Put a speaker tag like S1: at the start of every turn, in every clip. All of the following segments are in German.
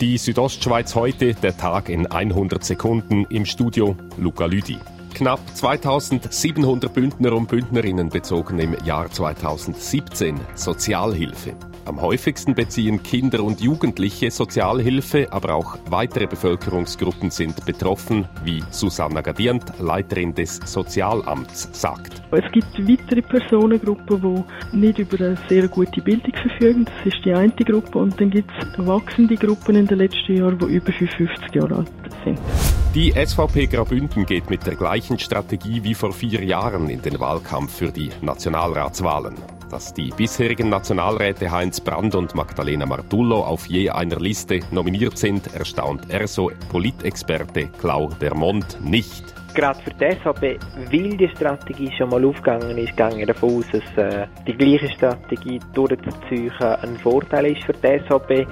S1: Die Südostschweiz heute, der Tag in 100 Sekunden im Studio Luca Lüdi. Knapp 2700 Bündner und Bündnerinnen bezogen im Jahr 2017 Sozialhilfe. Am häufigsten beziehen Kinder und Jugendliche Sozialhilfe, aber auch weitere Bevölkerungsgruppen sind betroffen, wie Susanna Gadient, Leiterin des Sozialamts, sagt.
S2: Es gibt weitere Personengruppen, die nicht über eine sehr gute Bildung verfügen. Das ist die eine Gruppe. Und dann gibt es wachsende Gruppen in den letzten Jahren, die über 55 Jahre alt sind.
S1: Die SVP Graubünden geht mit der gleichen Strategie wie vor vier Jahren in den Wahlkampf für die Nationalratswahlen. Dass die bisherigen Nationalräte Heinz Brand und Magdalena Martullo auf je einer Liste nominiert sind, erstaunt ERSO-Politexperte Clau Dermont nicht.
S3: Gerade für die SVP, weil die Strategie schon mal aufgegangen ist, gehe ich davon aus, dass äh, die gleiche Strategie durchzuziehen ein Vorteil ist für die SVP.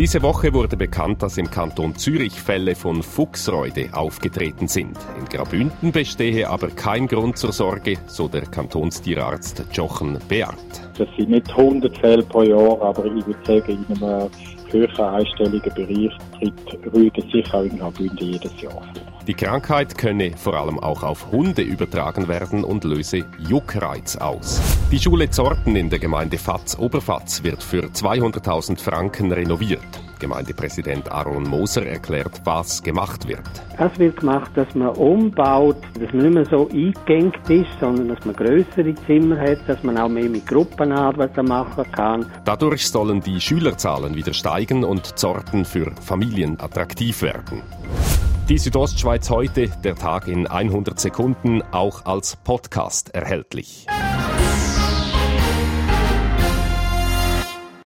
S1: Diese Woche wurde bekannt, dass im Kanton Zürich Fälle von Fuchsreude aufgetreten sind. In Grabünden bestehe aber kein Grund zur Sorge, so der Kantonstierarzt Jochen Beat.
S4: Das sind nicht 100 Fälle pro Jahr, aber ich würde sagen, in einem höheren einstelligen Bereich tritt Rüde sicher auch in Graubünden jedes Jahr.
S1: Die Krankheit könne vor allem auch auf Hunde übertragen werden und löse Juckreiz aus. Die Schule Zorten in der Gemeinde Fatz-Oberfatz wird für 200.000 Franken renoviert. Gemeindepräsident Aaron Moser erklärt, was gemacht wird.
S5: Es wird gemacht, dass man umbaut, dass man nicht mehr so eingängt ist, sondern dass man größere Zimmer hat, dass man auch mehr mit Gruppenarbeit machen kann.
S1: Dadurch sollen die Schülerzahlen wieder steigen und Zorten für Familien attraktiv werden. Die Südostschweiz heute, der Tag in 100 Sekunden, auch als Podcast erhältlich.